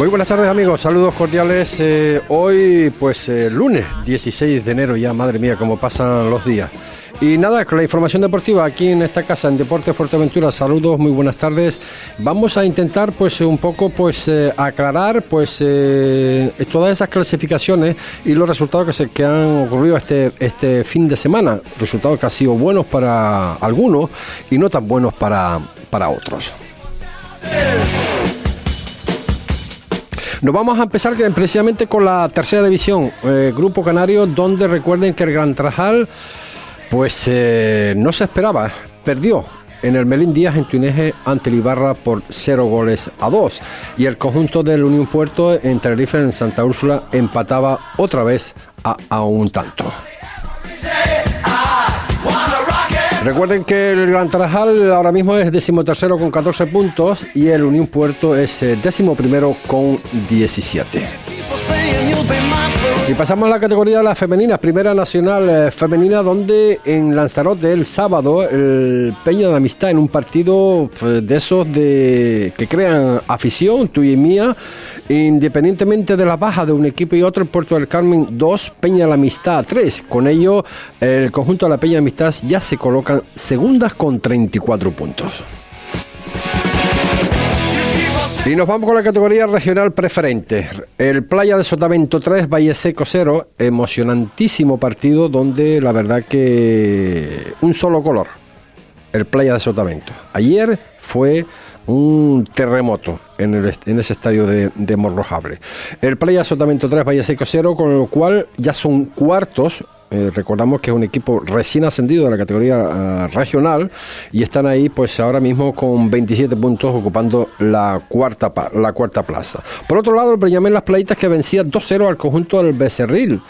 Muy buenas tardes amigos, saludos cordiales. Eh, hoy pues eh, lunes 16 de enero ya, madre mía, cómo pasan los días. Y nada, con la información deportiva aquí en esta casa en Deporte Fuerteventura. Saludos, muy buenas tardes. Vamos a intentar pues un poco pues eh, aclarar pues todas esas clasificaciones y los resultados que se que han ocurrido este este fin de semana, resultados que han sido buenos para algunos y no tan buenos para para otros. Nos vamos a empezar precisamente con la tercera división, eh, Grupo Canario, donde recuerden que el Gran Trajal, pues eh, no se esperaba, perdió en el Melín Díaz en Tuneje ante el Ibarra por 0 goles a 2 y el conjunto del Unión Puerto en Tenerife en Santa Úrsula empataba otra vez a, a un tanto. Recuerden que el Gran Tarajal ahora mismo es decimotercero con 14 puntos y el Unión Puerto es eh, décimo primero con 17. Y pasamos a la categoría de las femeninas, primera nacional eh, femenina, donde en Lanzarote el sábado el Peña de Amistad en un partido pues, de esos de que crean afición, tuya y mía, independientemente de la baja de un equipo y otro, en Puerto del Carmen 2, Peña de la Amistad 3. Con ello, el conjunto de la Peña de Amistad ya se colocan segundas con 34 puntos. Y nos vamos con la categoría regional preferente. El Playa de Sotavento 3, Valle Seco 0. Emocionantísimo partido donde la verdad que un solo color. El Playa de Sotavento. Ayer fue un terremoto en, el, en ese estadio de, Morrojable. El Playa de Sotavento 3, Valle Seco 0, con lo cual ya son cuartos eh, recordamos que es un equipo recién ascendido de la categoría uh, regional y están ahí pues ahora mismo con 27 puntos ocupando la cuarta, la cuarta plaza. Por otro lado, el Benjamín Las Playitas que vencía 2-0 al conjunto del Becerril.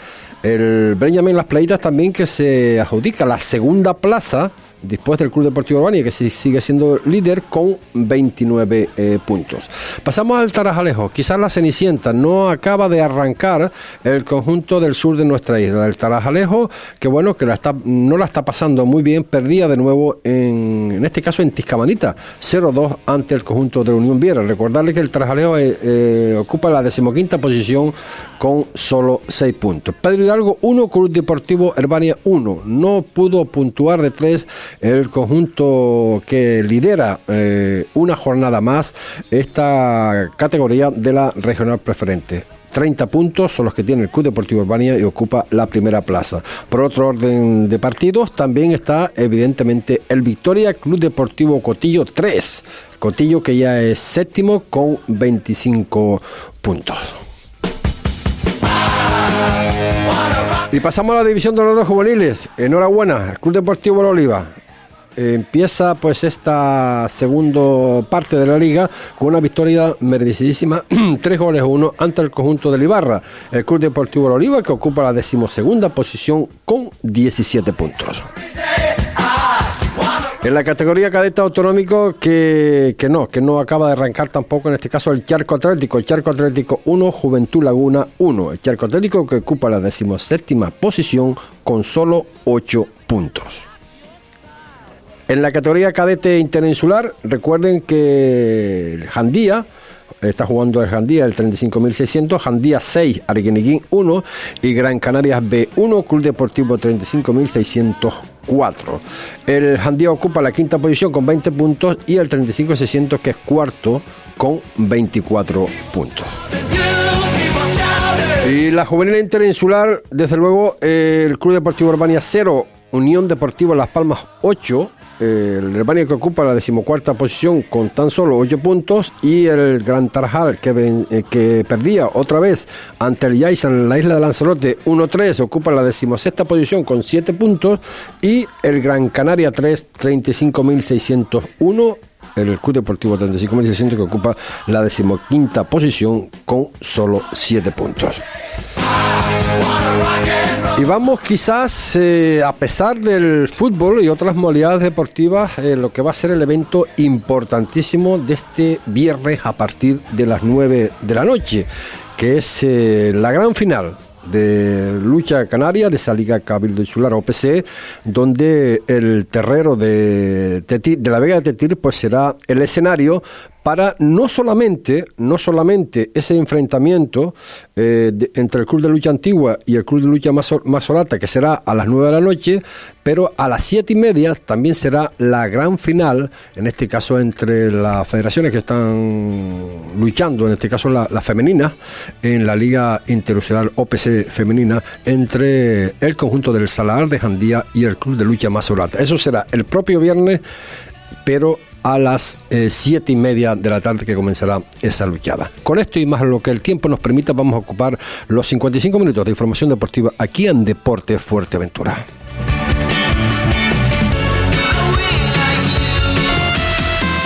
El Benjamín Las Playitas también que se adjudica la segunda plaza después del Club Deportivo Urbania, que sigue siendo líder con 29 eh, puntos. Pasamos al Tarajalejo. Quizás la Cenicienta no acaba de arrancar el conjunto del sur de nuestra isla. El Tarajalejo, que bueno, que no la está pasando muy bien, perdía de nuevo en, en este caso en Tiscamanita, 0-2 ante el conjunto de Unión Viera. Recordarle que el Tarajalejo eh, eh, ocupa la decimoquinta posición con solo 6 puntos. Pedro Hidalgo 1, Club Deportivo Herbania 1. No pudo puntuar de 3 el conjunto que lidera eh, una jornada más esta categoría de la regional preferente. 30 puntos son los que tiene el Club Deportivo Urbania y ocupa la primera plaza. Por otro orden de partidos, también está evidentemente el Victoria Club Deportivo Cotillo 3. Cotillo que ya es séptimo con 25 puntos. Y pasamos a la división de los juveniles. Enhorabuena, Club Deportivo Oliva empieza pues esta segunda parte de la liga con una victoria merecidísima, tres goles uno ante el conjunto del Ibarra, el Club Deportivo Oliva que ocupa la decimosegunda posición con 17 puntos. En la categoría cadeta autonómico que, que, no, que no acaba de arrancar tampoco en este caso el Charco Atlético, el Charco Atlético 1, Juventud Laguna 1, el Charco Atlético que ocupa la decimoséptima posición con solo 8 puntos. En la categoría cadete interinsular, recuerden que el Jandía está jugando el Jandía el 35.600, Jandía 6, Arguineguín 1 y Gran Canarias B1, Club Deportivo 35.604. El Jandía ocupa la quinta posición con 20 puntos y el 35.600 que es cuarto con 24 puntos. Y la juvenil interinsular, desde luego, el Club Deportivo Urbania 0, Unión Deportiva Las Palmas 8, el Albania que ocupa la decimocuarta posición con tan solo 8 puntos y el Gran Tarjal que, eh, que perdía otra vez ante el Yaisan en la isla de Lanzarote 1-3 ocupa la decimosexta posición con 7 puntos y el Gran Canaria 3 35.601 el Club Deportivo 35.600 que ocupa la decimoquinta posición con solo 7 puntos. Y vamos quizás, eh, a pesar del fútbol y otras modalidades deportivas, eh, lo que va a ser el evento importantísimo de este viernes a partir de las 9 de la noche, que es eh, la gran final de lucha canaria de esa liga Cabildo Insular OPC, donde el terrero de, de la Vega de Tetir pues será el escenario para no solamente, no solamente ese enfrentamiento eh, entre el Club de Lucha Antigua y el Club de Lucha Masorata, que será a las 9 de la noche, pero a las siete y media también será la gran final, en este caso entre las federaciones que están luchando, en este caso la, femenina, en la Liga Internacional OPC Femenina, entre el conjunto del Salar de Jandía y el Club de Lucha Masorata. Eso será el propio viernes, pero a las eh, siete y media de la tarde que comenzará esa luchada. Con esto y más lo que el tiempo nos permita, vamos a ocupar los 55 minutos de información deportiva aquí en Deporte Fuerteventura.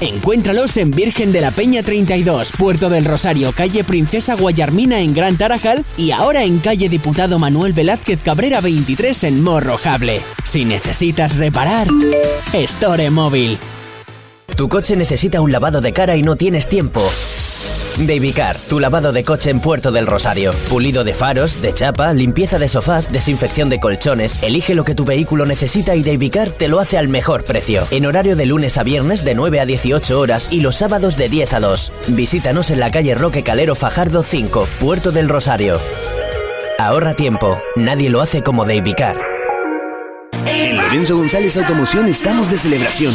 Encuéntralos en Virgen de la Peña 32, Puerto del Rosario, calle Princesa Guayarmina en Gran Tarajal y ahora en calle Diputado Manuel Velázquez Cabrera 23 en Morrojable. Si necesitas reparar, Store Móvil. Tu coche necesita un lavado de cara y no tienes tiempo. Davicar, tu lavado de coche en Puerto del Rosario. Pulido de faros, de chapa, limpieza de sofás, desinfección de colchones. Elige lo que tu vehículo necesita y Davicar te lo hace al mejor precio. En horario de lunes a viernes de 9 a 18 horas y los sábados de 10 a 2. Visítanos en la calle Roque Calero Fajardo 5, Puerto del Rosario. Ahorra tiempo, nadie lo hace como Davicar. En Lorenzo González Automoción estamos de celebración.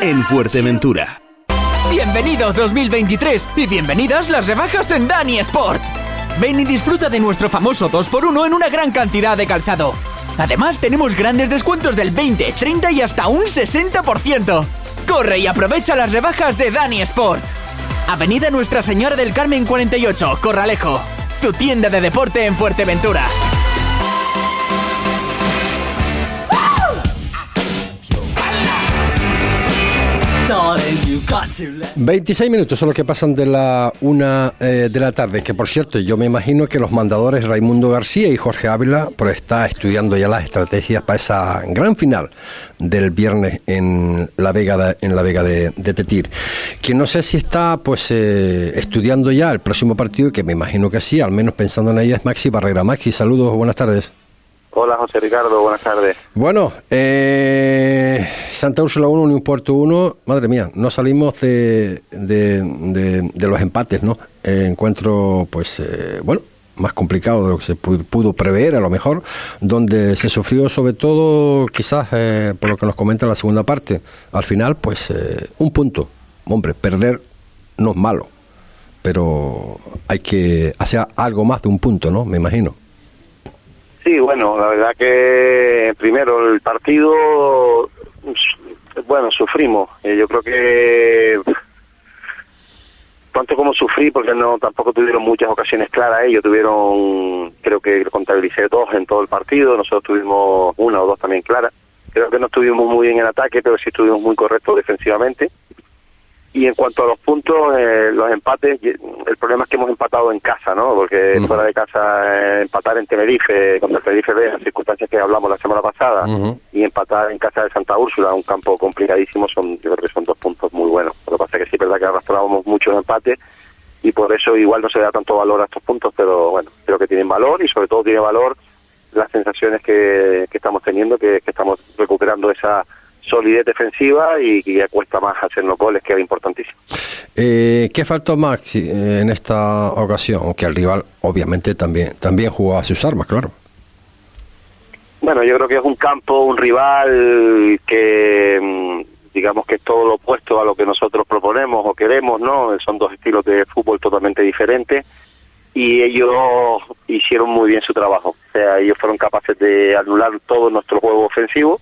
en Fuerteventura. Bienvenido 2023 y bienvenidas las rebajas en Dani Sport. Ven y disfruta de nuestro famoso 2x1 en una gran cantidad de calzado. Además, tenemos grandes descuentos del 20, 30 y hasta un 60%. Corre y aprovecha las rebajas de Dani Sport. Avenida Nuestra Señora del Carmen 48, Corralejo. Tu tienda de deporte en Fuerteventura. 26 minutos son los que pasan de la una eh, de la tarde, que por cierto yo me imagino que los mandadores Raimundo García y Jorge Ávila pues está estudiando ya las estrategias para esa gran final del viernes en la Vega de, en la Vega de, Tetir. Que no sé si está pues eh, estudiando ya el próximo partido, que me imagino que sí, al menos pensando en ella es Maxi Barrera. Maxi, saludos, buenas tardes. Hola José Ricardo, buenas tardes. Bueno, eh, Santa Úrsula 1, Unión Puerto 1, madre mía, no salimos de, de, los empates, ¿no? Eh, encuentro, pues, eh, bueno, más complicado de lo que se pudo prever, a lo mejor, donde se sufrió sobre todo, quizás, por lo que nos comenta la segunda parte, al final, pues, un punto. Hombre, perder no es malo, pero hay que hacer algo más de un punto, ¿no? Me imagino. Sí, bueno, la verdad que primero el partido, bueno, sufrimos. Eh, yo creo que tanto como sufrí, porque no tampoco tuvieron muchas ocasiones claras ellos, tuvieron, creo que contabilicé dos en todo el partido, nosotros tuvimos una o dos también claras. Creo que no estuvimos muy bien en ataque, pero sí estuvimos muy correctos defensivamente. Y en cuanto a los puntos, eh, los empates, el problema es que hemos empatado en casa, ¿no? Porque fuera de casa, empatar en Tenerife, contra Tenerife B, las circunstancias que hablamos la semana pasada, y empatar en casa de Santa Úrsula, un campo complicadísimo, son yo creo que son dos puntos muy buenos. Lo que pasa es que sí es verdad que arrastrábamos muchos empates y por eso igual no se da tanto valor a estos puntos, pero bueno, creo que tienen valor y sobre todo tiene valor las sensaciones que, estamos teniendo, que, estamos recuperando esa solidez defensiva y que ya cuesta más hacer los goles, que era importantísimo. Eh, ¿Qué faltó Maxi en esta ocasión? Aunque el rival obviamente también, también jugaba sus armas, claro. Bueno, yo creo que es un campo, un rival que mm, digamos que es todo lo opuesto a lo que nosotros proponemos o queremos, ¿no? Son dos estilos de fútbol totalmente diferentes y ellos hicieron muy bien su trabajo. O sea, ellos fueron capaces de anular todo nuestro juego ofensivo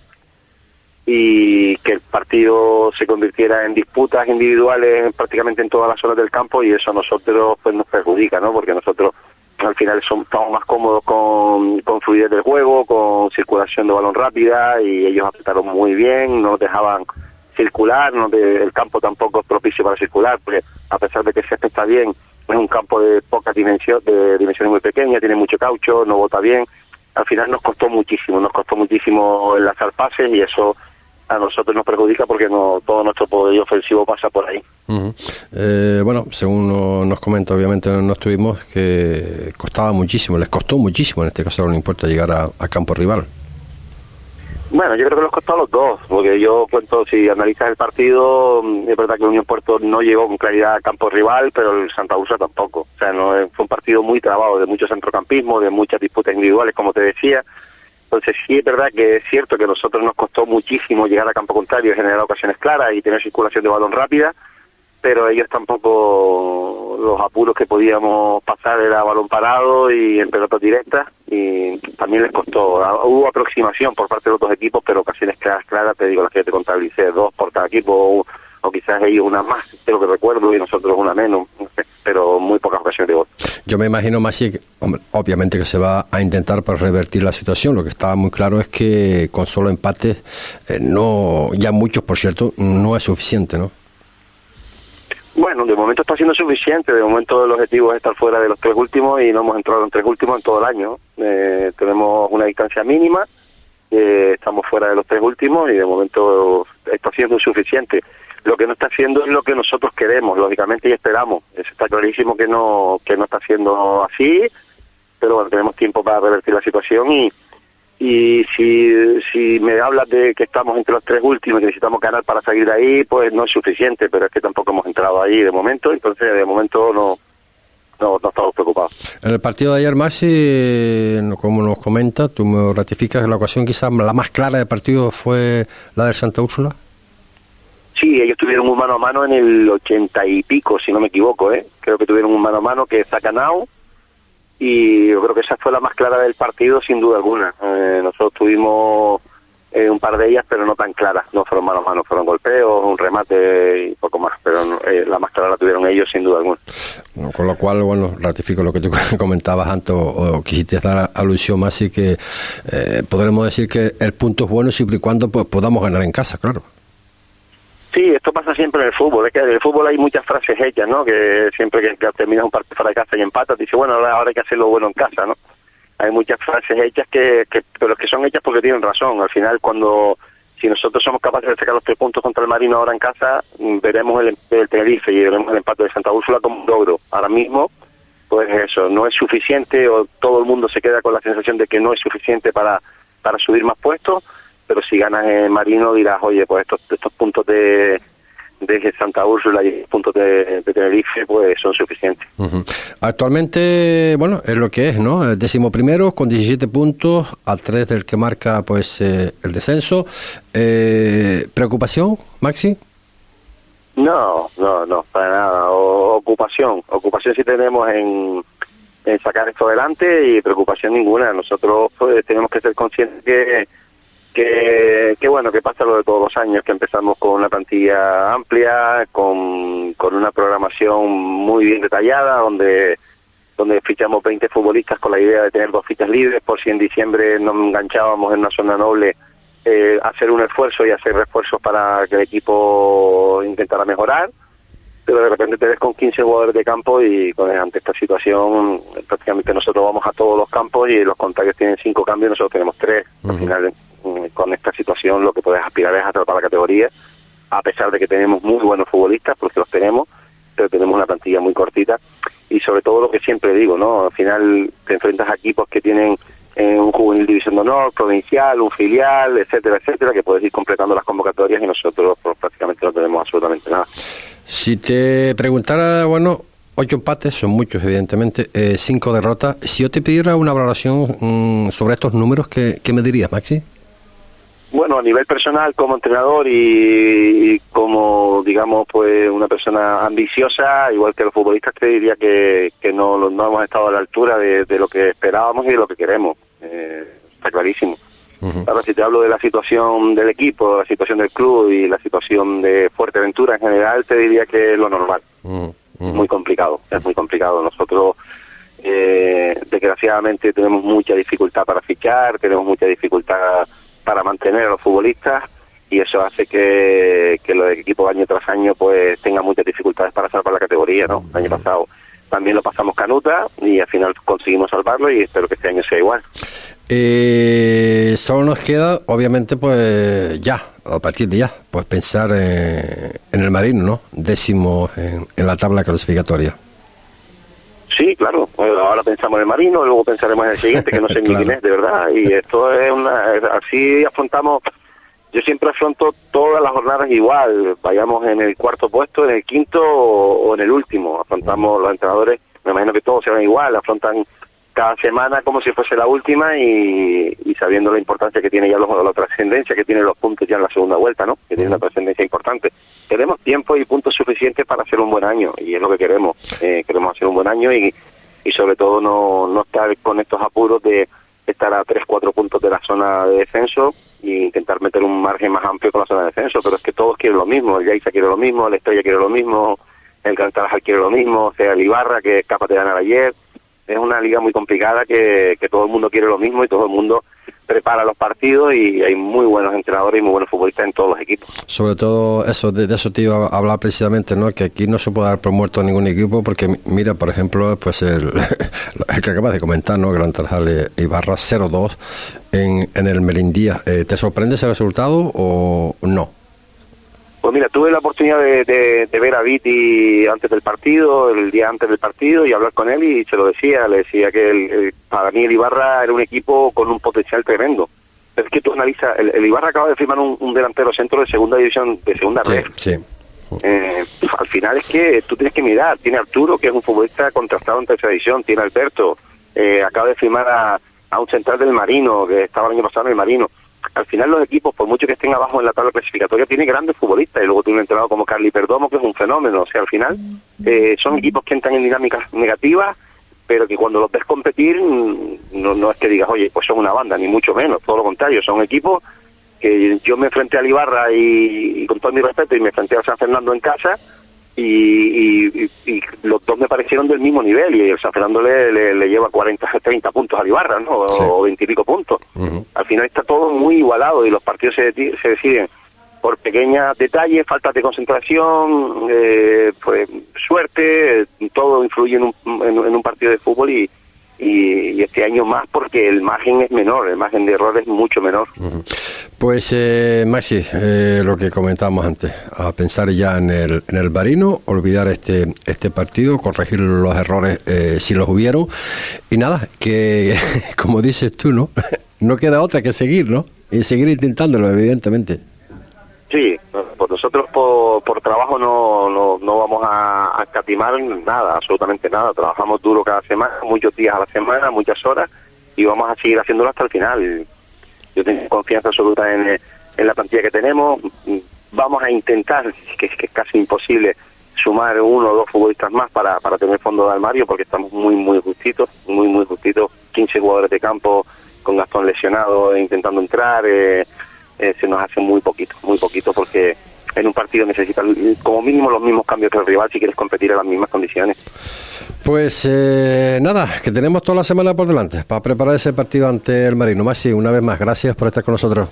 y que el partido se convirtiera en disputas individuales prácticamente en todas las zonas del campo y eso a nosotros pues nos perjudica, ¿no? Porque nosotros al final somos, estamos más cómodos con, con fluidez del juego, con circulación de balón rápida y ellos apretaron muy bien, no dejaban circular, no el campo tampoco es propicio para circular, porque a pesar de que el está bien, es un campo de poca dimensión, de dimensiones muy pequeñas, tiene mucho caucho, no bota bien. Al final nos costó muchísimo, nos costó muchísimo enlazar pases y eso a nosotros nos perjudica porque no todo nuestro poder ofensivo pasa por ahí. Eh, bueno, según nos comenta, obviamente no estuvimos, que costaba muchísimo, les costó muchísimo, en este caso no importa llegar a campo rival. Bueno, yo creo que los costó a los dos, porque yo cuento, si analizas el partido, mm, es verdad que Unión Puerto no llegó con claridad a campo rival, pero el Santa Ursa tampoco. O sea, no fue un partido muy trabado, de mucho centrocampismo, de muchas disputas individuales, como te decía. Entonces sí es verdad que es cierto que a nosotros nos costó muchísimo llegar a campo contrario, generar ocasiones claras y tener circulación de balón rápida, pero ellos tampoco los apuros que podíamos pasar era balón parado y en pelotas directas y también les costó. Ah, hubo aproximación por parte de los dos equipos, pero ocasiones claras, claras, te digo, las que te contabilicé, dos por cada equipo o, quizás ellos una más, lo que recuerdo, y nosotros una menos, pero muy pocas ocasiones de gol. Yo me imagino, más que obviamente que se va a intentar para revertir la situación. Lo que estaba muy claro es que con solo empates, eh, no, ya muchos, por cierto, no es suficiente, ¿no? Bueno, de momento está siendo suficiente. De momento el objetivo es estar fuera de los tres últimos y no hemos entrado en tres últimos en todo el año. Eh, tenemos una distancia mínima, eh, estamos fuera de los tres últimos y de momento está siendo suficiente. Lo que no está haciendo es lo que nosotros queremos, lógicamente, y esperamos. Está clarísimo que no que no está siendo así, pero bueno, tenemos tiempo para revertir la situación y y si, si me hablas de que estamos entre los tres últimos y necesitamos ganar para salir de ahí, pues no es suficiente, pero es que tampoco hemos entrado ahí de momento, entonces de momento no, no, estamos preocupados. En el partido de ayer, Maxi, como nos comenta, tú me ratificas que la ocasión quizás la más clara del partido fue la de Santa Úrsula. Sí, ellos tuvieron un mano a mano en el ochenta y pico, si no me equivoco, ¿eh? Creo que tuvieron un mano a mano que Zacanao y yo creo que esa fue la más clara del partido sin duda alguna. Eh, nosotros tuvimos eh, un par de ellas, pero no tan claras, no fueron mano a mano, fueron golpeos, un remate y poco más, pero eh, la más clara la tuvieron ellos sin duda alguna. con lo cual, bueno, ratifico lo que tú comentabas antes o, quisiste dar alusión más, y que podremos decir que el punto es bueno siempre y cuando pues, podamos ganar en casa, claro. Sí, esto pasa siempre en el fútbol. Es que en el fútbol hay muchas frases hechas, ¿no? Que siempre que, terminas un partido fuera de casa y empatas, dice, bueno, ahora, hay que hacerlo bueno en casa, ¿no? Hay muchas frases hechas que, que, pero que son hechas porque tienen razón. Al final, cuando si nosotros somos capaces de sacar los tres puntos contra el Marino ahora en casa, mm, veremos el, el Tenerife y veremos el empate de Santa Úrsula como un logro. Ahora mismo, pues eso, no es suficiente o todo el mundo se queda con la sensación de que no es suficiente para, para subir más puestos pero si ganas en Marino dirás, oye, pues estos, estos puntos de, de Santa Úrsula y puntos de, Tenerife pues son suficientes. Actualmente, bueno, es lo que es, ¿no? El décimo primero con 17 puntos, al 3 del que marca pues eh, el descenso. Eh, ¿Preocupación, Maxi? No, no, no, para nada. ocupación, ocupación sí tenemos en, en sacar esto adelante y preocupación ninguna. Nosotros pues, tenemos que ser conscientes que que, bueno, que pasa lo de todos los años, que empezamos con una plantilla amplia, con, con una programación muy bien detallada, donde donde fichamos 20 futbolistas con la idea de tener dos fichas libres, por si en diciembre nos enganchábamos en una zona noble, eh, hacer un esfuerzo y hacer refuerzos para que el equipo intentara mejorar. pero de repente te ves con 15 jugadores de campo y con, ante esta situación prácticamente nosotros vamos a todos los campos y los contrarios tienen cinco cambios, nosotros tenemos tres. Al final, con esta situación lo que puedes aspirar es a tratar la categoría, a pesar de que tenemos muy buenos futbolistas, porque los tenemos, pero tenemos una plantilla muy cortita y sobre todo lo que siempre digo, ¿no? Al final te enfrentas a equipos que tienen eh, un juvenil división de honor, provincial, un filial, etcétera, etcétera, que puedes ir completando las convocatorias y nosotros pues, prácticamente no tenemos absolutamente nada. Si te preguntara, bueno, ocho empates, son muchos evidentemente, eh, cinco derrotas, si yo te pidiera una valoración mm, sobre estos números, ¿qué, ¿qué me dirías, Maxi? Bueno, a nivel personal, como entrenador y, y, como, digamos, pues una persona ambiciosa, igual que los futbolistas, te diría que, que no, no hemos estado a la altura de, de lo que esperábamos y de lo que queremos. Eh, está clarísimo. Ahora, si te hablo de la situación del equipo, la situación del club y la situación de Fuerteventura en general, te diría que es lo normal. Muy complicado, es muy complicado. Nosotros, eh, desgraciadamente, tenemos mucha dificultad para fichar, tenemos mucha dificultad para mantener a los futbolistas y eso hace que, que los equipos año tras año pues tengan muchas dificultades para salvar la categoría, ¿no? El año pasado también lo pasamos canuta y al final conseguimos salvarlo y espero que este año sea igual. Eh, solo nos queda, obviamente, pues ya, a partir de ya, pues pensar eh, en el Marino, ¿no? Décimo en, en la tabla clasificatoria. Sí, claro. Bueno, ahora pensamos en el Marino, luego pensaremos en el siguiente, que no sé ni quién es, de verdad. Y esto es una... Así afrontamos... Yo siempre afronto todas las jornadas igual, vayamos en el cuarto puesto, en el quinto o, o en el último. Afrontamos los entrenadores, me imagino que todos serán igual, afrontan cada semana como si fuese la última y, y sabiendo la importancia que tiene ya los, la trascendencia que tienen los puntos ya en la segunda vuelta, ¿no? Que tiene una trascendencia importante. Tenemos tiempo y puntos suficientes para hacer un buen año y es lo que queremos. Eh, queremos hacer un buen año y, y sobre todo no, no estar con estos apuros de estar a 3, 4 puntos de la zona de descenso e intentar meter un margen más amplio con la zona de descenso, pero es que todos quieren lo mismo, el Yaiza quiere lo mismo, el Estrella quiere lo mismo, el Gran Tarajal quiere lo mismo, o sea, el Ibarra que es capaz de ganar ayer, es una liga muy complicada que, que todo el mundo quiere lo mismo y todo el mundo prepara los partidos y hay muy buenos entrenadores y muy buenos futbolistas en todos los equipos. Sobre todo eso, de, eso te iba a hablar precisamente, ¿no? Que aquí no se puede dar por muerto ningún equipo porque, mi- mira, por ejemplo, pues el, que acabas de comentar, ¿no? Gran Tarajal y Ibarra 0-2 en, en el Merindía. Eh, ¿Te sorprende ese resultado o no? Pues mira, tuve la oportunidad de, de- de ver a Viti antes del partido, el día antes del partido, y hablar con él y se lo decía, le decía que el- el- para mí el Ibarra era un equipo con un potencial tremendo. Es que tú analizas, el, el Ibarra acaba de firmar un, un delantero centro de segunda división, de segunda red. sí. Eh, al final es que tú tienes que mirar, tiene Arturo, que es un futbolista contrastado en tercera división, tiene Alberto, eh, acaba de firmar a, a un central del Marino, que estaba el año pasado en el Marino. Al final los equipos, por mucho que estén abajo en la tabla clasificatoria, tienen grandes futbolistas, y luego tiene un entrenador como Carly Perdomo, que es un fenómeno, o sea, al final eh, son equipos que entran en dinámicas negativas, pero que cuando los ves competir, mm, no, no es que digas, oye, pues son una banda, ni mucho menos, todo lo contrario, son equipos que yo me enfrenté al Ibarra y, y con todo mi respeto y me enfrenté al San Fernando en casa y, y- los dos me parecieron del mismo nivel y el San Fernando le, le- le lleva 40, 30 puntos al Ibarra, ¿no? Sí. O 20 y pico puntos. Al final está todo muy igualado y los partidos se, se deciden por pequeños detalles, falta de concentración, eh, pues suerte, todo influye en un, en, en un partido de fútbol y, y, y este año más porque el margen es menor, el margen de error es mucho menor. Pues, eh, Maxi, eh, lo que comentábamos antes, a pensar ya en el, en el Barino, olvidar este, este partido, corregir los errores eh, si los hubieron, y nada, que como dices tú, ¿no? No queda otra que seguir, ¿no? Y seguir intentándolo, evidentemente. Sí, pues nosotros por, por trabajo no, no, no vamos a, a escatimar nada, absolutamente nada. Trabajamos duro cada semana, muchos días a la semana, muchas horas, y vamos a seguir haciéndolo hasta el final. Yo tengo confianza absoluta en, en la plantilla que tenemos. Vamos a intentar, que es casi imposible, sumar uno o dos futbolistas más para, para tener fondo de armario, porque estamos muy, muy justitos, muy, muy justitos. 15 jugadores de campo con Gastón lesionado intentando entrar. eh, eh, se nos hace muy poquito, muy poquito, porque en un partido necesitas como mínimo los mismos cambios que el rival si quieres competir en las mismas condiciones. Pues eh, nada, que tenemos toda la semana por delante para preparar ese partido ante el Marino. Maxi, una vez más, gracias por estar con nosotros.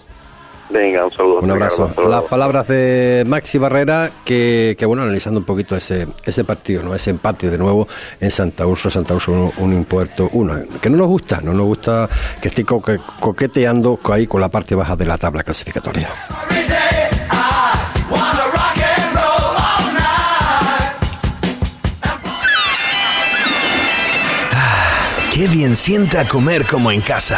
Venga, un saludo. Un abrazo. Ricardo, Las palabras de Maxi Barrera, que, que, bueno, analizando un poquito ese, ese partido, ¿no? ese empate de nuevo en Santa Urso, Santa Urso, un, un impuesto, uno, que no nos gusta, no nos gusta que esté coque- coqueteando ahí con la parte baja de la tabla clasificatoria. Qué bien sienta comer como en casa.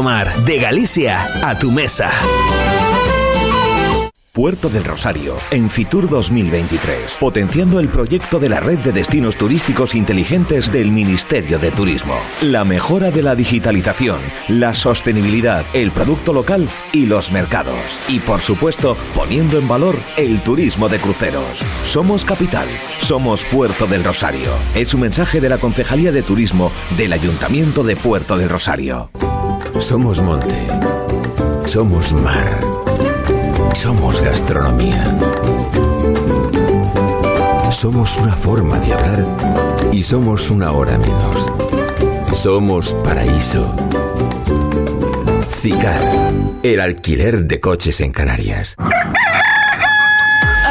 Mar, de Galicia a tu mesa. Puerto del Rosario, en Fitur 2023, potenciando el proyecto de la red de destinos turísticos inteligentes del Ministerio de Turismo. La mejora de la digitalización, la sostenibilidad, el producto local y los mercados. Y por supuesto, poniendo en valor el turismo de cruceros. Somos capital, somos Puerto del Rosario. Es un mensaje de la Concejalía de Turismo del Ayuntamiento de Puerto del Rosario. Somos monte. Somos mar. Somos gastronomía. Somos una forma de hablar y somos una hora menos. Somos paraíso. Cicar, el alquiler de coches en Canarias.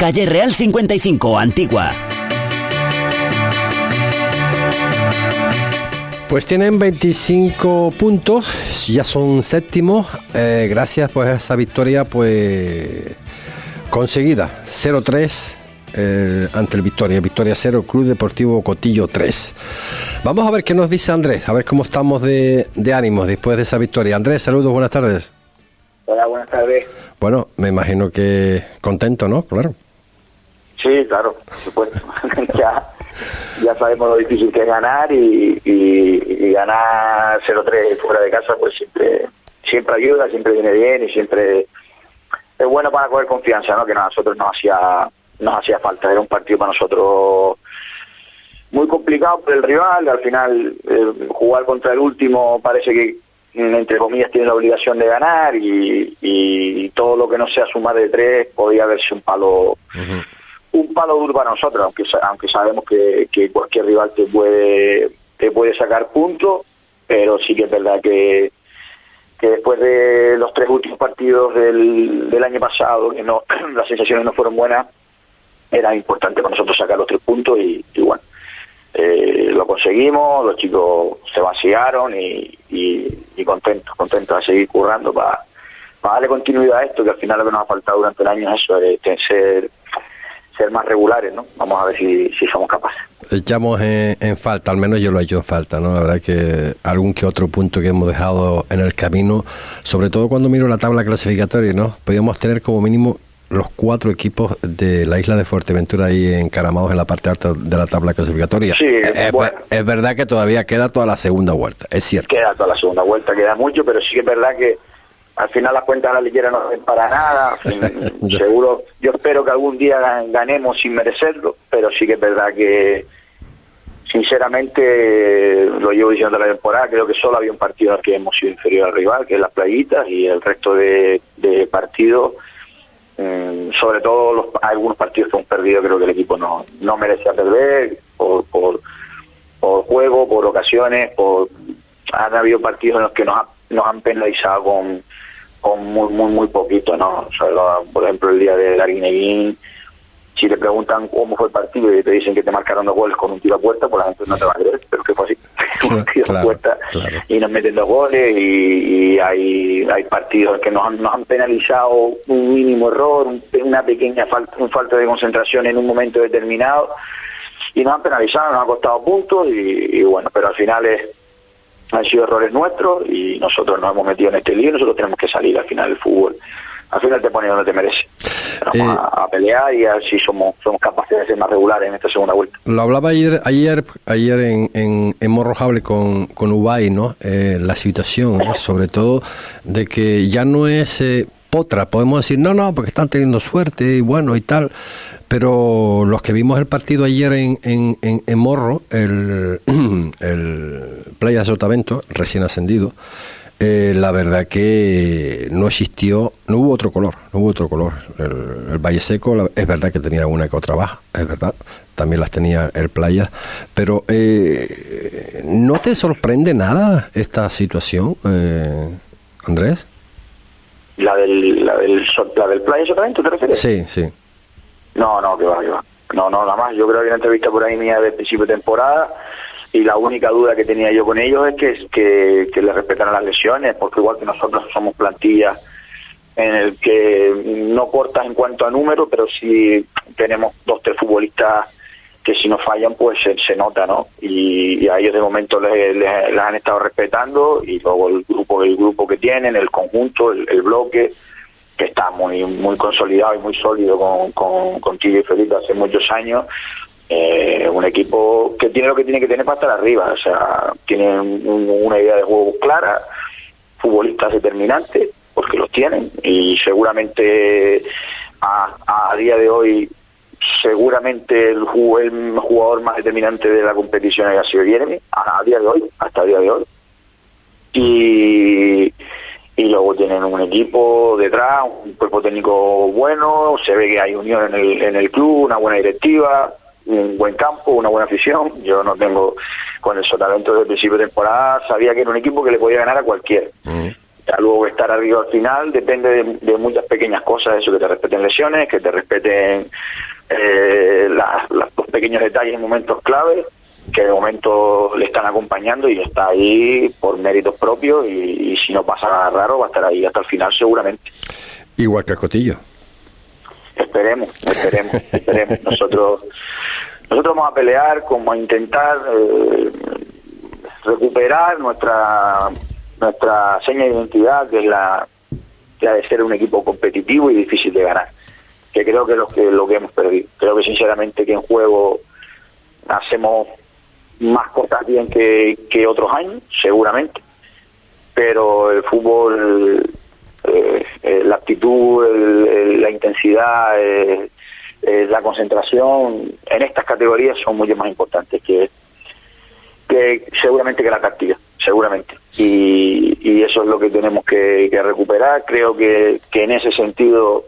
Calle Real 55, Antigua. Pues tienen 25 puntos, ya son séptimos, eh, gracias pues a esa victoria pues conseguida, 0-3 eh, ante el Victoria, Victoria 0, Club Deportivo Cotillo 3. Vamos a ver qué nos dice Andrés, a ver cómo estamos de, de ánimos después de esa victoria. Andrés, saludos, buenas tardes. Hola, buenas tardes. Bueno, me imagino que contento, ¿no? Claro. Sí, claro, por supuesto. ya, ya sabemos lo difícil que es ganar y, ganar 0-3 fuera de casa pues siempre siempre ayuda, siempre viene bien y siempre es bueno para coger confianza, ¿no? Que a nosotros nos hacía nos hacía falta. Era un partido para nosotros muy complicado por el rival. Al final eh, jugar contra el último parece que entre comillas tiene la obligación de ganar y, y todo lo que no sea sumar de tres podía verse un palo un palo duro para nosotros, aunque aunque sabemos que, que cualquier rival te puede te puede sacar puntos, pero sí que es verdad que que después de los tres últimos partidos del, del año pasado, que no las sensaciones no fueron buenas, era importante para nosotros sacar los tres puntos y, bueno, eh, lo conseguimos, los chicos se vaciaron y, y, y contentos, contentos de seguir currando para, para darle continuidad a esto, que al final lo que nos ha faltado durante el año es eso, es ser, ser más regulares, ¿no? Vamos a ver si, si somos capaces. Echamos en, en falta, al menos yo lo he hecho en falta, ¿no? La verdad que algún que otro punto que hemos dejado en el camino, sobre todo cuando miro la tabla clasificatoria, ¿no? Podríamos tener como mínimo los cuatro equipos de la isla de Fuerteventura ahí encaramados en la parte alta de la tabla clasificatoria. Sí, es, es- bueno. es verdad que todavía queda toda la segunda vuelta, es cierto. Queda toda la segunda vuelta, queda mucho, pero sí que es verdad que al final las cuentas de la liguera no ven para nada. Mm, Seguro, yo espero que algún día gan- ganemos sin merecerlo, pero sí que es verdad que sinceramente lo llevo diciendo la temporada, creo que solo había un partido en el que hemos sido inferior al rival, que es las playitas, y el resto de, de partidos, mm, sobre todo los, algunos partidos que hemos perdido, creo que el equipo no, no merecía perder por, por, por juego, por ocasiones, por han habido partidos en los que nos, ha- nos han penalizado con, con muy, muy, muy poquito, ¿no? O sea, lo- por ejemplo, el día de Arguineguín, si te preguntan cómo fue el partido y te dicen que te marcaron dos goles con un tiro a puerta, pues la gente no te va a creer, pero que fue así. partidos cuesta y nos meten dos goles y, hay, hay partidos que nos han, nos han penalizado un mínimo error, una pequeña falta, un falta de concentración en un momento determinado y nos han penalizado, nos ha costado puntos y, bueno, pero al final es, han sido errores nuestros y nosotros nos hemos metido en este lío y nosotros tenemos que salir al final del fútbol. Al final te pone donde te merece. Eh, a, pelear y así somos, somos capaces de ser más regulares en esta segunda vuelta. Lo hablaba ayer ayer, ayer en, en, en Morrojable con, con Ubay, ¿no? Eh, la situación, sobre todo de que ya no es... Eh, potra, podemos decir, no, no, porque están teniendo suerte y bueno y tal, pero los que vimos el partido ayer en, en, en, Morro, el, el Playa Sotavento, recién ascendido, eh, la verdad que no existió, no hubo otro color, no hubo otro color. El, Valle Seco es verdad que tenía una que otra baja, es verdad, también las tenía el Playa, pero eh, ¿no te sorprende nada esta situación, eh, Andrés? ¿La del, la del, la del Playa Sotavento te refieres? Sí, sí. No, no, que va, que va. No, no, nada más. Yo creo que una entrevista por ahí mía de principio de temporada y la única duda que tenía yo con ellos es que, que, que le respetaran las lesiones, porque igual que nosotros somos plantilla en el que no cortas en cuanto a número, pero sí tenemos dos, tres futbolistas que si no fallan pues se, nota, ¿no? Y, a ellos de momento les, les, han estado respetando y luego el grupo el grupo que tienen, el conjunto, el, bloque, que está muy muy consolidado y muy sólido con, con, con y Felipe hace muchos años, eh, un equipo que tiene lo que tiene que tener para estar arriba, o sea, tiene una idea de juego clara, futbolistas determinantes, porque los tienen, y seguramente a, día de hoy, seguramente el, jugador más determinante de la competición ha sido Jeremy, a, día de hoy, hasta el día de hoy. Y, y luego tienen un equipo detrás, un cuerpo técnico bueno, se ve que hay unión en el, en el club, una buena directiva, un buen campo, una buena afición. Yo no tengo, con el Sotavento desde el principio de temporada, sabía que era un equipo que le podía ganar a cualquiera. Mm. Ya luego estar arriba al final depende de, muchas pequeñas cosas, eso que te respeten lesiones, que te respeten eh, los pequeños detalles en momentos clave, que de momento le están acompañando y está ahí por méritos propios y, y si no pasa nada raro va a estar ahí hasta el final seguramente. Igual que el Cotillo. Esperemos, esperemos, esperemos. Nosotros, nosotros vamos a pelear como a intentar eh, recuperar nuestra nuestra seña de identidad, que es la, de ser un equipo competitivo y difícil de ganar, que creo que es lo que, lo que hemos perdido. Creo que sinceramente que en juego hacemos más cosas bien que, que otros años, seguramente, pero el fútbol eh, eh, la actitud, la intensidad, eh, la concentración en estas categorías son mucho más importantes que, que seguramente que la táctica, seguramente. Y, y, eso es lo que tenemos que, recuperar. Creo que, que, en ese sentido,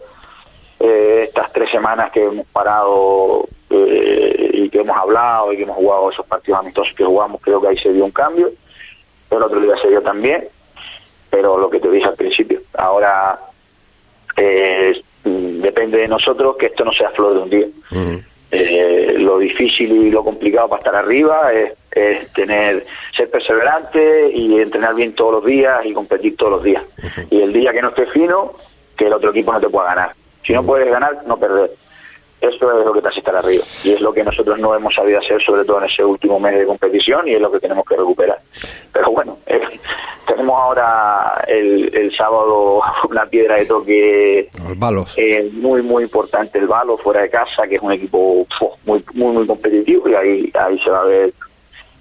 estas tres semanas que hemos parado y que hemos hablado y que hemos jugado esos partidos amistosos que jugamos, creo que ahí se dio un cambio. El otro día se dio también pero lo que te dije al principio, ahora eh, depende de nosotros que esto no sea flor de un día. Eh, lo difícil y lo complicado para estar arriba es, tener ser perseverante y entrenar bien todos los días y competir todos los días. Y el día que no esté fino, que el otro equipo no te pueda ganar. Si no puedes ganar, no perder. Eso es lo que te hace estar arriba. Y es lo que nosotros no hemos sabido hacer, sobre todo en ese último mes de competición, y es lo que tenemos que recuperar. Pero bueno, eh, tenemos ahora el, sábado una piedra de toque eh, muy, muy importante, el Balo, fuera de casa, que es un equipo muy, muy, muy competitivo, y ahí, ahí se va a ver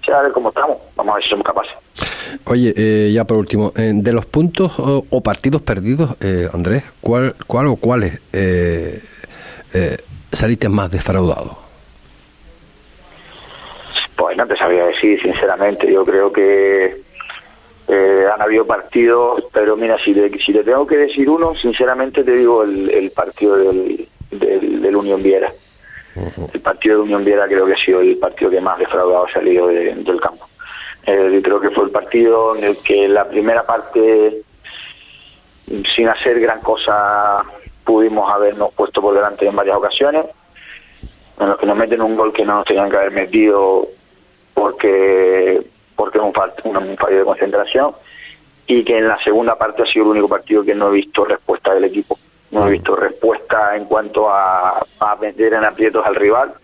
se va a ver cómo estamos. Vamos a ver si somos capaces. Oye, eh, ya por último, de los puntos o, partidos perdidos, Andrés, ¿cuál, ¿cuál o cuáles eh, saliste más defraudado? Pues no te sabía decir, sinceramente. Yo creo que eh, han habido partidos, pero mira, si le, si le tengo que decir uno, sinceramente te digo el, partido del, del, Unión Viera. El partido de Unión Viera creo que ha sido el partido que más defraudado ha salido del campo. Eh, creo que fue el partido en el que la primera parte, sin hacer gran cosa, pudimos habernos puesto por delante en varias ocasiones, en los que nos meten un gol que no nos tenían que haber metido porque porque es un, un fallo de concentración. Y que en la segunda parte ha sido el único partido que no he visto respuesta del equipo. No he visto respuesta en cuanto a, a meter en aprietos al rival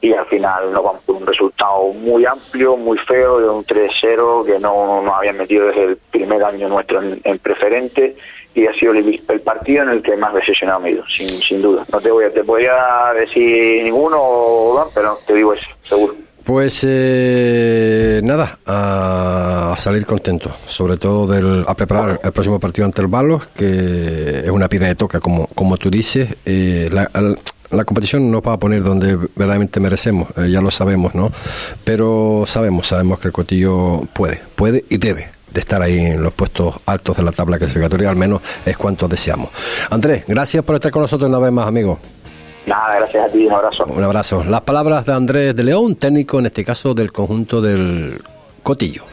y al final nos vamos con un resultado muy amplio, muy feo, de un 3-0 que no nos habían metido desde el primer año nuestro en, preferente y ha sido el, partido en el que más decepcionado me he ido, sin, sin duda. No te voy a, te podría decir ninguno, pero te digo eso, seguro. Pues eh, nada, a, salir contento, sobre todo del, a preparar el próximo partido ante el Balos, que es una piedra de toca, como, como tú dices. Eh, la competición no va a poner donde verdaderamente merecemos, eh, ya lo sabemos, ¿no? Pero sabemos, sabemos que el Cotillo puede, puede y debe de estar ahí en los puestos altos de la tabla clasificatoria, al menos es cuanto deseamos. Andrés, gracias por estar con nosotros una vez más, amigo. Nada, gracias a ti, un abrazo. Un abrazo. Las palabras de Andrés de León, técnico en este caso del conjunto del Cotillo.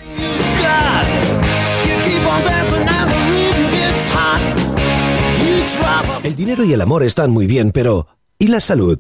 El dinero y el amor están muy bien, pero ¿y la salud?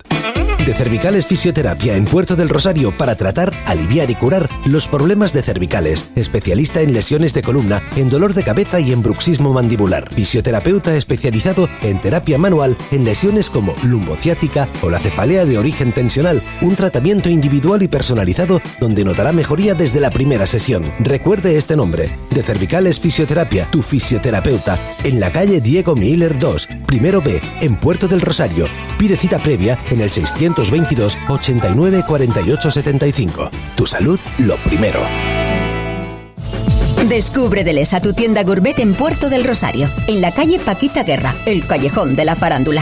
De Cervicales Fisioterapia en Puerto del Rosario para tratar, aliviar y curar los problemas de cervicales. Especialista en lesiones de columna, en dolor de cabeza y en bruxismo mandibular. Fisioterapeuta especializado en terapia manual en lesiones como lumbociática o la cefalea de origen tensional. Un tratamiento individual y personalizado donde notará mejoría desde la primera sesión. Recuerde este nombre, de Cervicales Fisioterapia, tu fisioterapeuta, en la calle Diego Miller 2, primero B, en Puerto del Rosario. Pide cita previa en el 600 222 89 48 75. Tu salud, lo primero. Descubre Delesa, tu tienda gourmet en Puerto del Rosario, en la calle Paquita Guerra, el callejón de la farándula.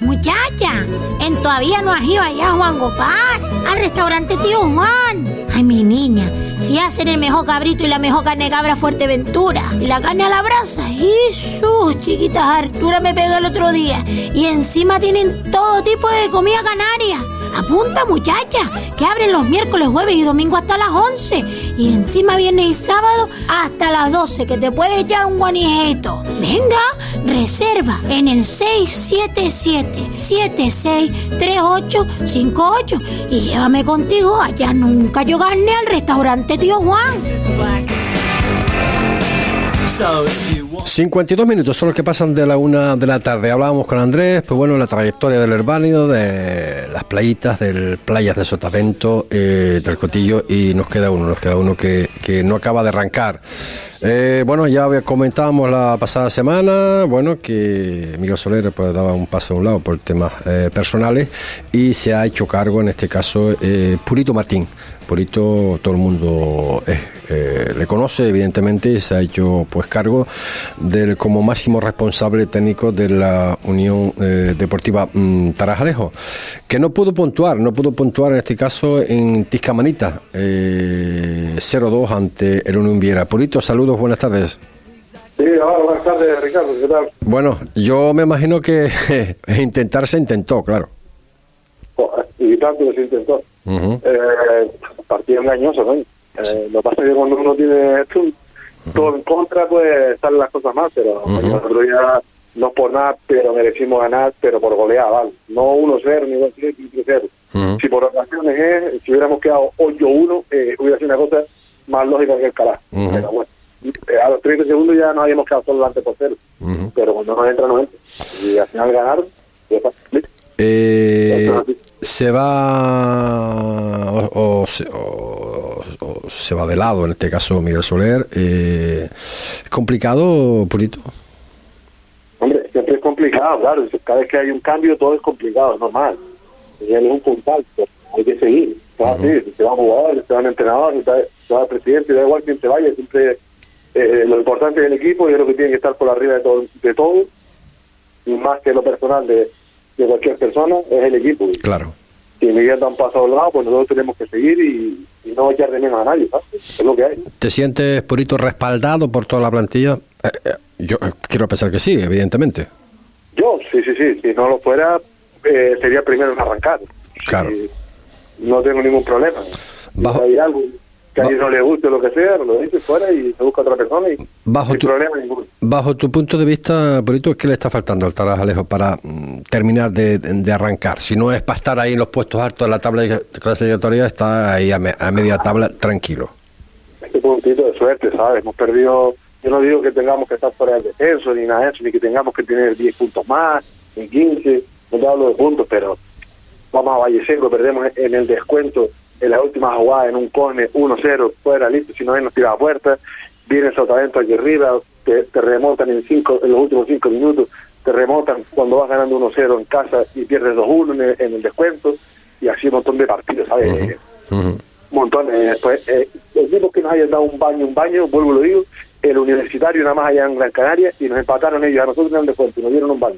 Muchacha, en todavía no has ido allá, Juan Gopar, al restaurante Tío Juan. Ay, mi niña, si hacen el mejor cabrito y la mejor carne cabra Fuerteventura y la carne a la brasa. Jesús, chiquitas, Artura me pegó el otro día. Y encima tienen todo tipo de comida canaria. Apunta, muchacha, que abren los miércoles, jueves y domingo hasta las 11. Y encima viernes y sábado hasta las 12, que te puede echar un guanijeto. Venga, reserva en el 677-763858 y llévame contigo allá nunca yo gané al restaurante Tío Juan. 52 minutos son los que pasan de la una de la tarde. Hablábamos con Andrés, pues bueno, la trayectoria del Herbánido, de las playitas, del playas de Sotavento, eh, del Cotillo, y nos queda uno, nos queda uno que, que no acaba de arrancar. Eh, bueno, ya comentábamos la pasada semana, bueno, que Miguel Soler pues daba un paso a un lado por temas eh, personales y se ha hecho cargo, en este caso, Purito Martín. Purito, todo el mundo eh, le conoce, evidentemente, y se ha hecho pues cargo del como máximo responsable técnico de la Unión eh, Deportiva mm, Tarajalejo, que no pudo puntuar, no pudo puntuar en este caso en Tiscamanita, eh, 0-2 ante el Unión Viera. Purito, saludos, buenas tardes. Sí, hola, buenas tardes, Ricardo, ¿qué tal? Bueno, yo me imagino que intentar se intentó, claro. Y tanto se intentó. eh, partido engañoso, ¿no? Eh, lo que pasa es que cuando uno tiene todo en contra, pues salen las cosas más, pero nosotros ya no por nada, pero merecimos ganar, pero por goleada, ¿vale? No 1-0, ni 2-0, ni 3-0. Si por ocasiones es, si hubiéramos quedado 8-1, eh, hubiera sido una cosa más lógica que el carajo. Pero bueno, eh, a los 30 segundos ya nos habíamos quedado solo delante por cero. Pero cuando nos entra, no entra. Y al final ganar, ya está. Eh, se va o, se, va de lado, en este caso Miguel Soler. Eh, ¿Es complicado, Purito? Hombre, siempre es complicado, claro. Cada vez que hay un cambio, todo es complicado, es normal. Y es un contacto, hay que seguir. se van jugadores, se van entrenadores, se va presidente, da igual quién se vaya, siempre eh, lo importante del equipo y es lo que tiene que estar por arriba de todo, de todo y más que lo personal de de cualquier persona es el equipo. Claro. Si Miguel da un paso al lado, pues nosotros tenemos que seguir y, y no echar de menos a nadie, ¿sabes? Es lo que hay. ¿Te sientes, Purito, respaldado por toda la plantilla? Eh, eh, yo eh, quiero pensar que sí, evidentemente. Yo, sí, sí, sí. Si no lo fuera, eh, sería primero en arrancar. Claro. No tengo ningún problema. Bajo- Si hay algo que a no le guste lo que sea, lo dice fuera y se busca otra persona y Bajo sin tu- problema ninguno. Bajo tu punto de vista, Purito, ¿qué le está faltando al Tarajalejo para mm, terminar de, de arrancar? Si no es para estar ahí en los puestos altos de la tabla de clasificatoria, está ahí a, me- a media tabla tranquilo. este puntito de suerte, ¿sabes? Hemos perdido, yo no digo que tengamos que estar fuera del descenso, ni nada de eso, ni que tengamos que tener 10 puntos más, ni 15, no te hablo de puntos, pero vamos a Valle Seco, perdemos en el descuento en la última jugada en un cone 1-0, fuera, listo, si no ven nos tira a puerta, viene Sotavento aquí arriba, te, te remontan en, cinco, en los últimos 5 minutos, te remontan cuando vas ganando 1-0 en casa y pierdes 2-1 en, el- en el descuento, y así un montón de partidos, ¿sabes? montones. Después, eh, equipos que nos hayan dado un baño, un baño, vuelvo y lo digo, el universitario nada más allá en Gran Canaria y nos empataron ellos, a nosotros en el descuento, nos dieron un baño.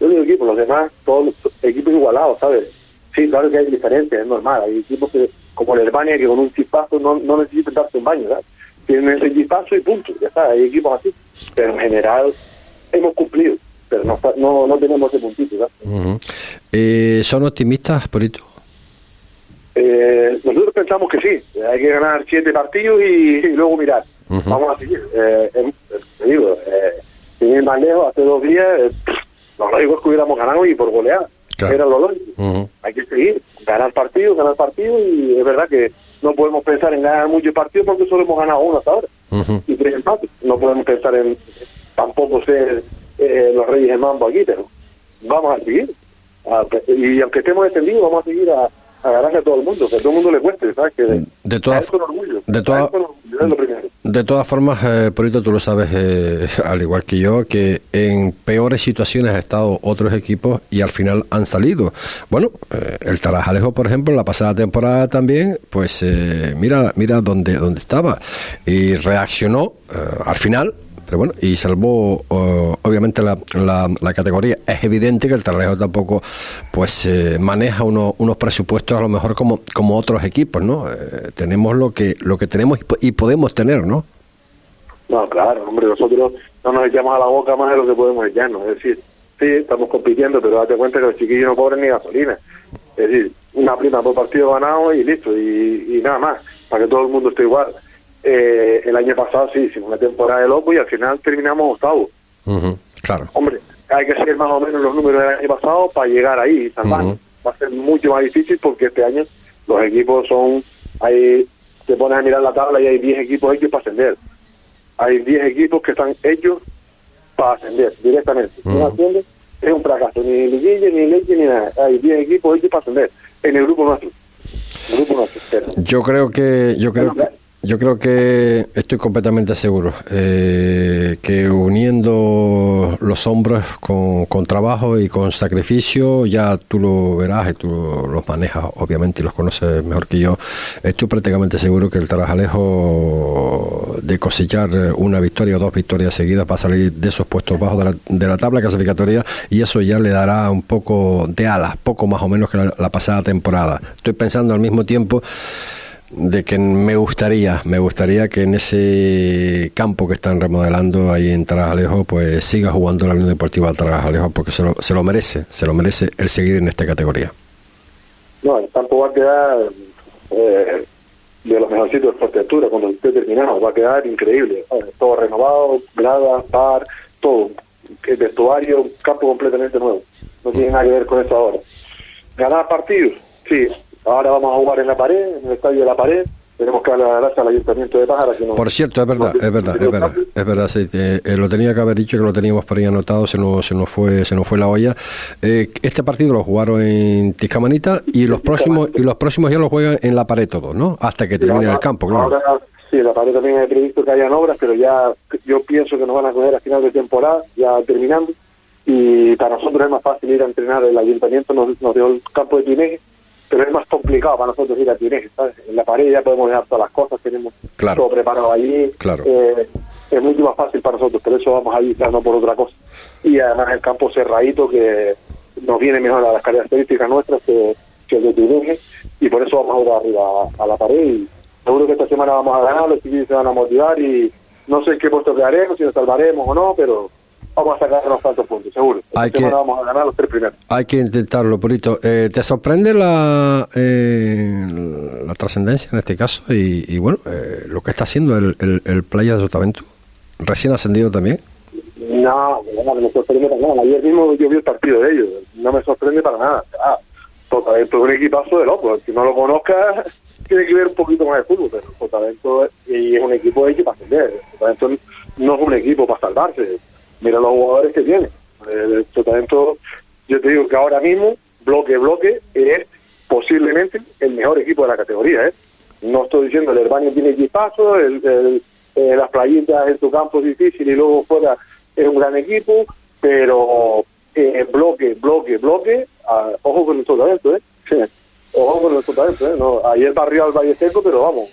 Yo digo equipos, los demás, todos los equipos igualados, ¿sabes? Sí, claro que hay diferencias, es normal. Hay equipos que, como el Alemania, que con un chispazo no, no necesitan darte un baño, ¿verdad? Tienen ese chispazo y punto, ya está, hay equipos así. Pero en general hemos cumplido, pero no, no, no tenemos ese puntito, ¿verdad? Eh, ¿Son optimistas, Purito? Eh, nosotros pensamos que sí, hay que ganar siete partidos y, y luego mirar. Vamos a seguir. Eh, em- te digo, eh, sin ir más lejos, hace dos días, eh, lo lógico es que hubiéramos ganado y por golear. Claro. Era lo lógico. Hay que seguir, ganar partidos, ganar partidos y es verdad que no podemos pensar en ganar muchos partidos porque solo hemos ganado uno hasta ahora Ujú. y tres empates. No podemos pensar en tampoco ser eh, los reyes de mambo aquí, pero vamos a seguir. Y aunque estemos descendidos, vamos a seguir a, a ganarle a todo el mundo, que a todo el mundo le cueste, ¿sabes? Que De todas- orgullo. de todas-. De todas formas, eh, Purito, tú lo sabes, eh, al igual que yo, que en peores situaciones han estado otros equipos y al final han salido. Bueno, eh, el Tarajalejo, por ejemplo, en la pasada temporada también, pues eh, mira, mira dónde, dónde estaba y reaccionó eh, al final. Pero bueno, y salvó oh, obviamente la, la, la categoría. Es evidente que el Tarajalejo tampoco pues eh, maneja uno- unos presupuestos a lo mejor como, como otros equipos, ¿no? Eh, tenemos lo que lo que tenemos y, po- y podemos tener, ¿no? No, claro, hombre, nosotros no nos echamos a la boca más de lo que podemos echarnos. Es decir, sí, estamos compitiendo, pero date cuenta que los chiquillos no cobran ni gasolina. Es decir, una prima por partido ganado y listo, y nada más, para que todo el mundo esté igual. Eh, el año pasado sí, hicimos una temporada de loco y al final terminamos octavo. Claro. Hombre, hay que hacer más o menos los números del año pasado para llegar ahí. Ujú. Va a ser mucho más difícil porque este año los equipos son, hay, te pones a mirar la tabla y hay 10 equipos hechos para ascender. Hay 10 equipos que están hechos para ascender directamente. Si no Ujú. ascienden, es un fracaso. Ni liguilla, ni leche, ni nada. Hay 10 equipos hechos para ascender. En el grupo nuestro. El grupo nuestro. Pero, Yo creo que yo creo que yo creo que estoy completamente seguro eh, que uniendo los hombros con, con trabajo y con sacrificio, ya tú lo verás y tú los manejas, obviamente, y los conoces mejor que yo. Estoy prácticamente seguro que el Tarajalejo de cosechar una victoria o dos victorias seguidas va a salir de esos puestos bajos de la, de la tabla clasificatoria y eso ya le dará un poco de alas, poco más o menos que la, la pasada temporada. Estoy pensando al mismo tiempo de que me gustaría, me gustaría que en ese campo que están remodelando ahí en Tarajalejo, pues siga jugando la Unión Deportiva Tarajalejo porque se lo, se lo merece, se lo merece el seguir en esta categoría. no, el campo va a quedar eh, de los mejorcitos de Fuerteventura cuando esté terminado. Va a quedar increíble. Todo renovado, grada, par, todo. El vestuario, campo completamente nuevo. No tiene nada que ver con eso ahora. Ganar partidos, sí. Ahora vamos a jugar en la pared, en el estadio de la pared. Tenemos que darle las gracias al Ayuntamiento de Pájara. Que nos, Por cierto, es verdad, es verdad, es verdad, es verdad. sí, eh, eh, lo tenía que haber dicho que lo teníamos por ahí anotado, se nos, se nos fue, se nos fue la olla. Eh, este partido lo jugaron en Tiscamanita y los próximos y los próximos ya lo juegan en la pared todos, ¿no? Hasta que termine el campo, claro. Ahora, sí, la pared también he previsto que hayan obras, pero ya yo pienso que nos van a coger a final de temporada, ya terminando. Y para nosotros es más fácil ir a entrenar. El ayuntamiento nos, nos dio el campo de Tineje, pero es más complicado para nosotros ir a Tineje, ¿sabes? En la pared ya podemos dejar todas las cosas, tenemos Claro. todo preparado allí. Claro. Eh, es mucho más fácil para nosotros, por eso vamos allí, ya no por otra cosa. Y además el campo cerradito que nos viene mejor a las características nuestras que, que el de Tineje, y por eso vamos a ir arriba a, a la pared y, seguro que esta semana vamos a ganar, los chiquillos se van a motivar y no sé qué puesto quedaremos, si nos salvaremos o no, pero vamos a sacar unos cuantos puntos, seguro. Hay que- vamos a ganar los tres primeros. Hay que intentarlo, Purito. Eh, ¿Te sorprende la, eh, la trascendencia en este caso? Y, y bueno, eh, lo que está haciendo el, el, el Playa de Sotavento, recién ascendido también. No, no me sorprende para nada. Ayer mismo yo vi el partido de ellos. No me sorprende para nada. Ah, Sotavento es un equipazo de locos. Si no lo conozcas, tiene que ver un poquito más de fútbol. Pero Sotavento es, y es un equipo hecho para ascender. Sotavento no es un equipo para salvarse. Mira los jugadores que tiene. El Sotavento, yo te digo que ahora mismo, bloque bloque, es posiblemente el mejor equipo de la categoría. ¿eh? No estoy diciendo el Herbanio tiene equipazo, el, el- eh, las playitas en su campo es difícil y luego fuera es un gran equipo, pero eh, bloque, bloque, bloque, ah, ojo con el Sotavento, ¿eh? Sí. Ojo con el Sotavento, ¿eh? No, ayer barrió al Valle Seco, pero vamos,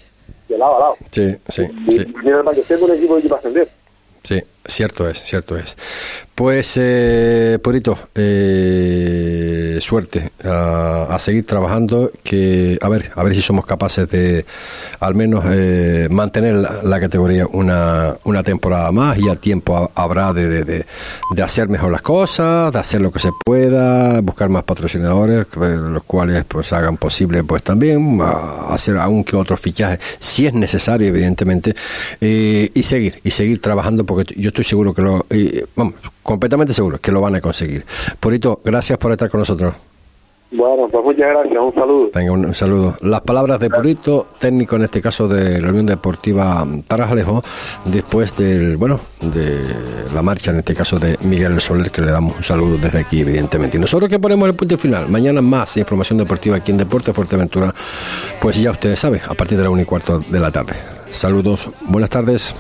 de lado a lado. Sí, sí, Y sí. mira el Valle Seco, un equipo va a ascender. Sí, cierto es, cierto es. Pues, eh, Purito, eh, suerte a, a seguir trabajando, que a ver, a ver si somos capaces de al menos eh, mantener la, categoría una, una temporada más y a tiempo ha- habrá de, de, de- hacer mejor las cosas, de hacer lo que se pueda, buscar más patrocinadores, que- los cuales pues hagan posible pues también hacer aún que otros fichajes, si es necesario evidentemente, eh, y seguir, y seguir trabajando porque yo estoy seguro que lo, eh, vamos, completamente seguro que lo van a conseguir. Purito, gracias por estar con nosotros. Bueno, pues muchas gracias, un saludo. Venga, un, un saludo. Las palabras de Purito, técnico en este caso de la Unión Deportiva Tarajalejo, después del, bueno, de la marcha en este caso de Miguel Soler, que le damos un saludo desde aquí, evidentemente. Y nosotros que ponemos el punto final, mañana más información deportiva aquí en Deporte Fuerteventura, pues ya ustedes saben, a partir de la una y cuarto de la tarde. Saludos, buenas tardes.